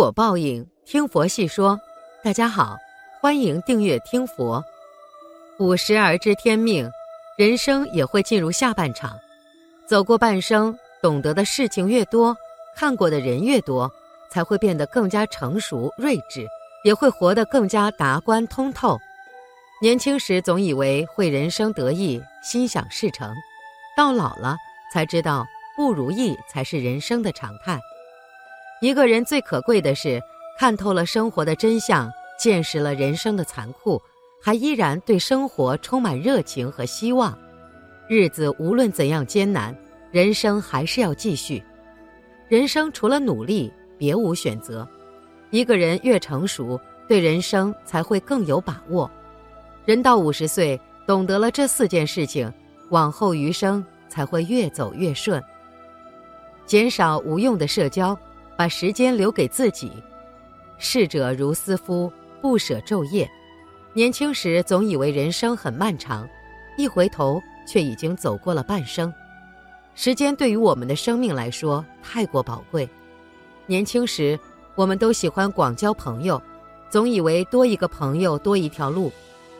果报应，听佛细说。大家好，欢迎订阅听佛。五十而知天命，人生也会进入下半场。走过半生，懂得的事情越多，看过的人越多，才会变得更加成熟睿智，也会活得更加达观通透。年轻时总以为会人生得意，心想事成，到老了才知道不如意才是人生的常态。一个人最可贵的是看透了生活的真相，见识了人生的残酷，还依然对生活充满热情和希望。日子无论怎样艰难，人生还是要继续。人生除了努力，别无选择。一个人越成熟，对人生才会更有把握。人到五十岁，懂得了这四件事情，往后余生才会越走越顺。减少无用的社交。把时间留给自己，逝者如斯夫，不舍昼夜。年轻时总以为人生很漫长，一回头却已经走过了半生。时间对于我们的生命来说太过宝贵。年轻时，我们都喜欢广交朋友，总以为多一个朋友多一条路，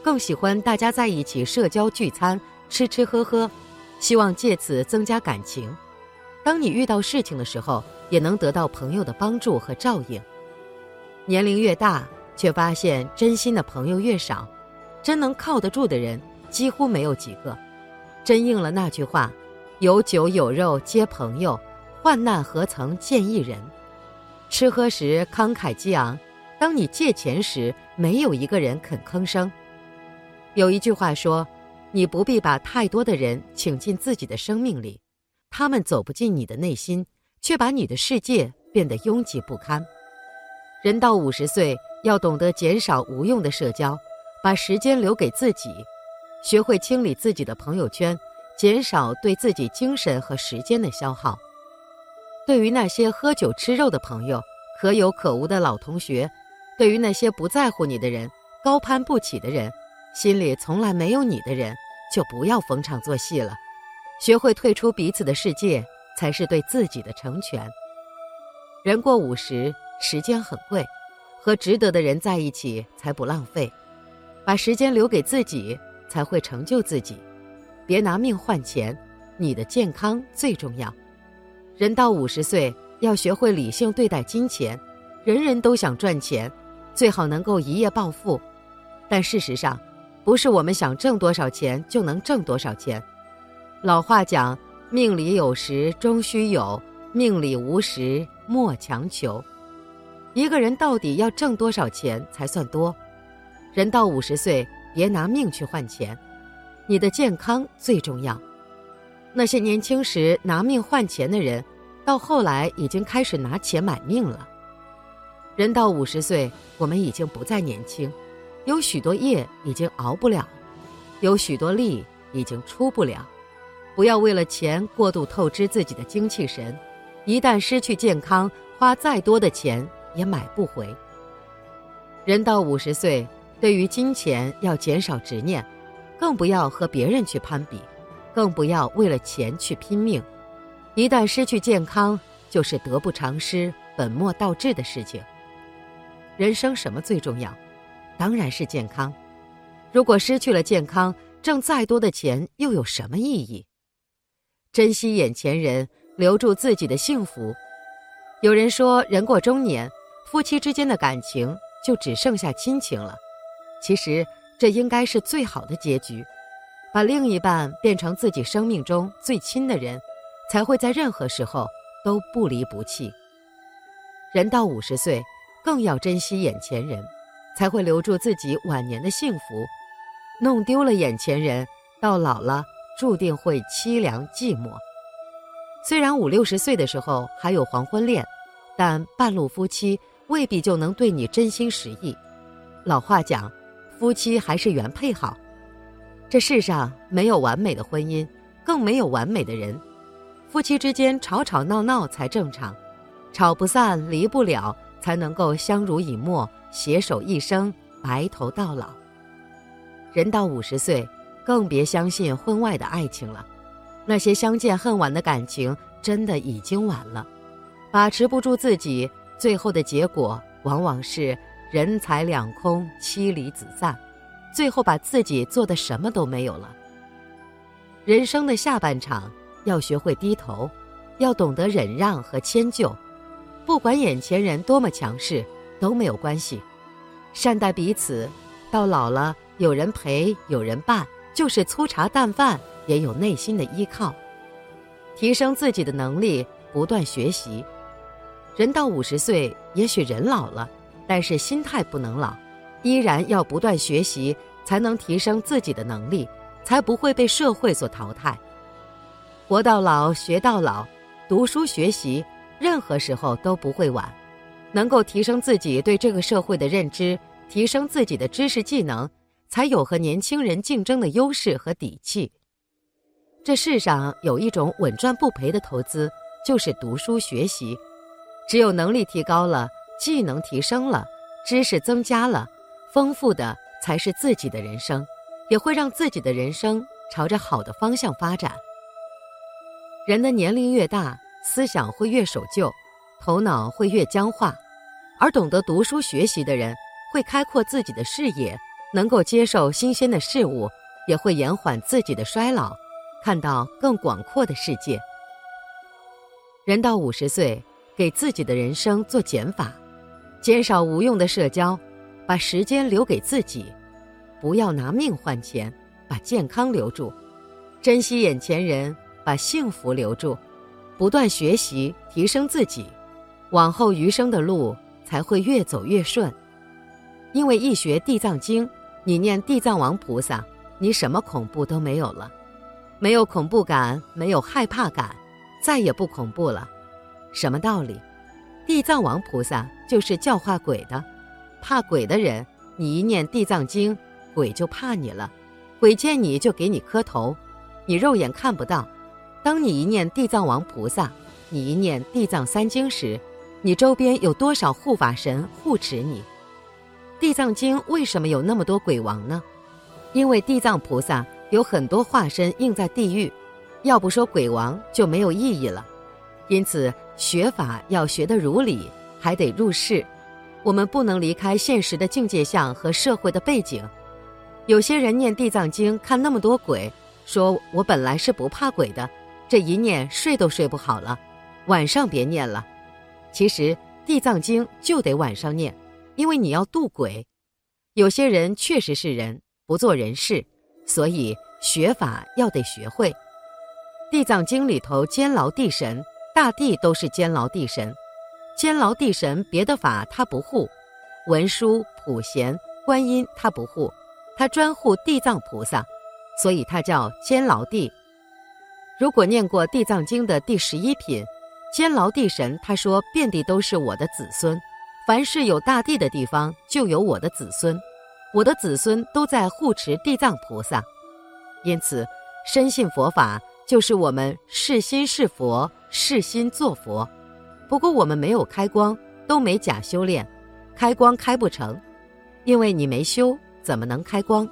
更喜欢大家在一起社交聚餐，吃吃喝喝，希望借此增加感情。当你遇到事情的时候，也能得到朋友的帮助和照应。年龄越大，却发现真心的朋友越少，真能靠得住的人几乎没有几个。真应了那句话：“有酒有肉皆朋友，患难何曾见一人。”吃喝时慷慨激昂，当你借钱时，没有一个人肯吭声。有一句话说：“你不必把太多的人请进自己的生命里。”他们走不进你的内心，却把你的世界变得拥挤不堪。人到五十岁，要懂得减少无用的社交，把时间留给自己，学会清理自己的朋友圈，减少对自己精神和时间的消耗。对于那些喝酒吃肉的朋友，可有可无的老同学，对于那些不在乎你的人，高攀不起的人，心里从来没有你的人，就不要逢场作戏了。学会退出彼此的世界，才是对自己的成全。人过五十，时间很贵，和值得的人在一起才不浪费。把时间留给自己，才会成就自己。别拿命换钱，你的健康最重要。人到五十岁，要学会理性对待金钱。人人都想赚钱，最好能够一夜暴富，但事实上，不是我们想挣多少钱就能挣多少钱。老话讲：“命里有时终须有，命里无时莫强求。”一个人到底要挣多少钱才算多？人到五十岁，别拿命去换钱，你的健康最重要。那些年轻时拿命换钱的人，到后来已经开始拿钱买命了。人到五十岁，我们已经不再年轻，有许多夜已经熬不了，有许多力已经出不了。不要为了钱过度透支自己的精气神，一旦失去健康，花再多的钱也买不回。人到五十岁，对于金钱要减少执念，更不要和别人去攀比，更不要为了钱去拼命。一旦失去健康，就是得不偿失、本末倒置的事情。人生什么最重要？当然是健康。如果失去了健康，挣再多的钱又有什么意义？珍惜眼前人，留住自己的幸福。有人说，人过中年，夫妻之间的感情就只剩下亲情了。其实，这应该是最好的结局。把另一半变成自己生命中最亲的人，才会在任何时候都不离不弃。人到五十岁，更要珍惜眼前人，才会留住自己晚年的幸福。弄丢了眼前人，到老了。注定会凄凉寂寞。虽然五六十岁的时候还有黄昏恋，但半路夫妻未必就能对你真心实意。老话讲，夫妻还是原配好。这世上没有完美的婚姻，更没有完美的人。夫妻之间吵吵闹闹才正常，吵不散离不了，才能够相濡以沫，携手一生，白头到老。人到五十岁。更别相信婚外的爱情了，那些相见恨晚的感情真的已经晚了。把持不住自己，最后的结果往往是人财两空、妻离子散，最后把自己做的什么都没有了。人生的下半场要学会低头，要懂得忍让和迁就，不管眼前人多么强势都没有关系，善待彼此，到老了有人陪有人伴，就是粗茶淡饭也有内心的依靠。提升自己的能力，不断学习。人到五十岁，也许人老了，但是心态不能老，依然要不断学习，才能提升自己的能力，才不会被社会所淘汰。活到老，学到老，读书学习，任何时候都不会晚。能够提升自己对这个社会的认知，提升自己的知识技能，才有和年轻人竞争的优势和底气。这世上有一种稳赚不赔的投资，就是读书学习。只有能力提高了，技能提升了，知识增加了，丰富的才是自己的人生，也会让自己的人生朝着好的方向发展。人的年龄越大，思想会越守旧，头脑会越僵化，而懂得读书学习的人，会开阔自己的视野，能够接受新鲜的事物，也会延缓自己的衰老。看到更广阔的世界。人到五十岁，给自己的人生做减法，减少无用的社交，把时间留给自己，不要拿命换钱，把健康留住，珍惜眼前人，把幸福留住，不断学习提升自己，往后余生的路才会越走越顺。因为一学地藏经，你念地藏王菩萨，你什么恐怖都没有了。没有恐怖感，没有害怕感，再也不恐怖了。什么道理？地藏王菩萨就是教化鬼的。怕鬼的人，你一念地藏经，鬼就怕你了。鬼见你就给你磕头，你肉眼看不到。当你一念地藏王菩萨，你一念地藏三经时，你周边有多少护法神护持你？地藏经为什么有那么多鬼王呢？因为地藏菩萨。有很多化身应在地狱，要不说鬼王就没有意义了。因此学法要学得如理，还得入世。我们不能离开现实的境界相和社会的背景。有些人念地藏经看那么多鬼，说我本来是不怕鬼的，这一念睡都睡不好了，晚上别念了。其实地藏经就得晚上念，因为你要渡鬼。有些人确实是人，不做人事。所以学法要得学会，《地藏经》里头监牢地神，大地都是监牢地神，监牢地神别的法他不护，文殊、普贤、观音他不护，他专护地藏菩萨，所以他叫监牢地。如果念过《地藏经》的第十一品，监牢地神他说遍地都是我的子孙，凡是有大地的地方就有我的子孙。我的子孙都在护持地藏菩萨，因此深信佛法就是我们是心是佛，是心做佛。不过我们没有开光，都没假修炼，开光开不成，因为你没修，怎么能开光？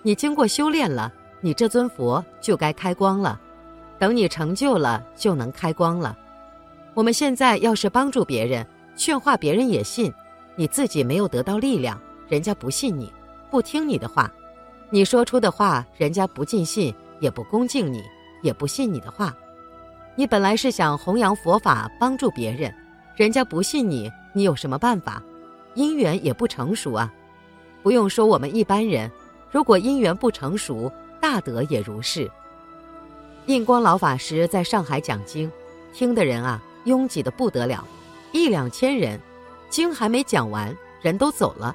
你经过修炼了，你这尊佛就该开光了。等你成就了，就能开光了。我们现在要是帮助别人，劝化别人也信，你自己没有得到力量。人家不信你，不听你的话，你说出的话，人家不尽信，也不恭敬你，也不信你的话。你本来是想弘扬佛法，帮助别人，人家不信你，你有什么办法？因缘也不成熟啊。不用说我们一般人，如果因缘不成熟，大德也如是。印光老法师在上海讲经，听的人啊，拥挤的不得了，一两千人，经还没讲完，人都走了。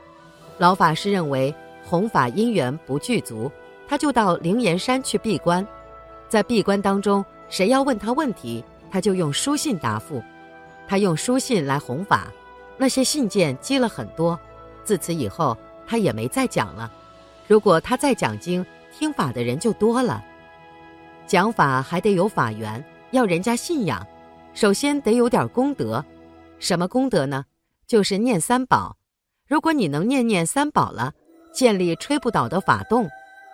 老法师认为弘法因缘不具足，他就到灵岩山去闭关。在闭关当中，谁要问他问题，他就用书信答复。他用书信来弘法，那些信件积了很多。自此以后，他也没再讲了。如果他再讲经，听法的人就多了。讲法还得有法缘，要人家信仰，首先得有点功德。什么功德呢？就是念三宝。如果你能念念三宝了，建立吹不倒的法洞，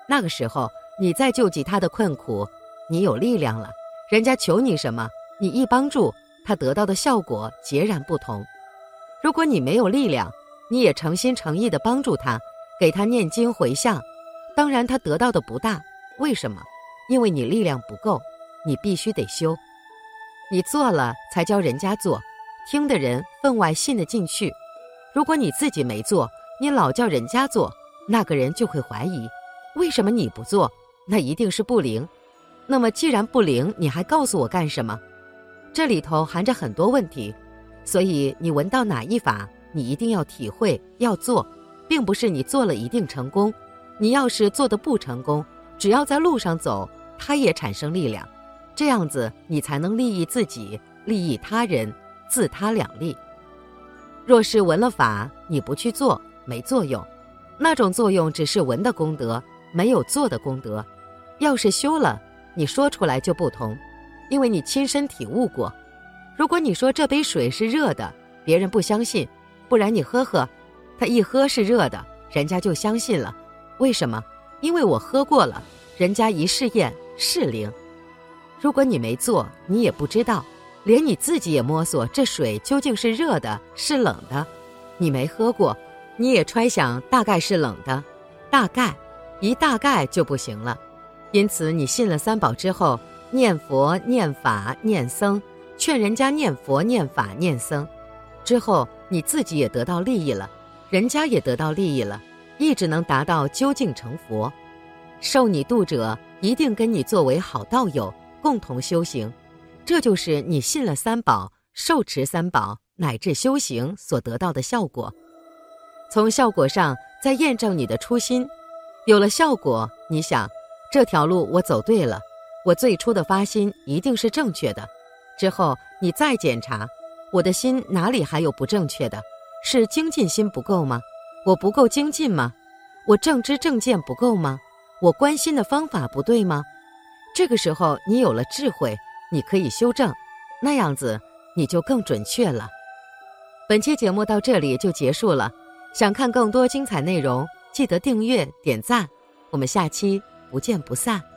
那个时候你再救济他的困苦，你有力量了。人家求你什么，你一帮助他，得到的效果截然不同。如果你没有力量，你也诚心诚意的帮助他，给他念经回向，当然他得到的不大。为什么？因为你力量不够，你必须得修。你做了才教人家做，听的人分外信得进去。如果你自己没做，你老叫人家做，那个人就会怀疑，为什么你不做？那一定是不灵。那么既然不灵，你还告诉我干什么？这里头含着很多问题，所以你闻到哪一法，你一定要体会要做，并不是你做了一定成功。你要是做的不成功，只要在路上走，它也产生力量，这样子你才能利益自己，利益他人，自他两利。若是闻了法，你不去做，没作用，那种作用只是闻的功德，没有做的功德。要是修了，你说出来就不同。因为你亲身体悟过，如果你说这杯水是热的，别人不相信；不然你喝喝，他一喝是热的，人家就相信了。为什么？因为我喝过了，人家一试验是灵。如果你没做，你也不知道，连你自己也摸索这水究竟是热的，是冷的。你没喝过，你也揣想大概是冷的，大概，一大概就不行了。因此，你信了三宝之后。念佛、念法、念僧，劝人家念佛、念法、念僧，之后你自己也得到利益了，人家也得到利益了，一直能达到究竟成佛。受你度者一定跟你作为好道友，共同修行，这就是你信了三宝、受持三宝乃至修行所得到的效果。从效果上再验证你的初心，有了效果，你想这条路我走对了。我最初的发心一定是正确的，之后你再检查，我的心哪里还有不正确的？是精进心不够吗？我不够精进吗？我正知正见不够吗？我关心的方法不对吗？这个时候你有了智慧，你可以修正，那样子你就更准确了。本期节目到这里就结束了，想看更多精彩内容，记得订阅点赞，我们下期不见不散。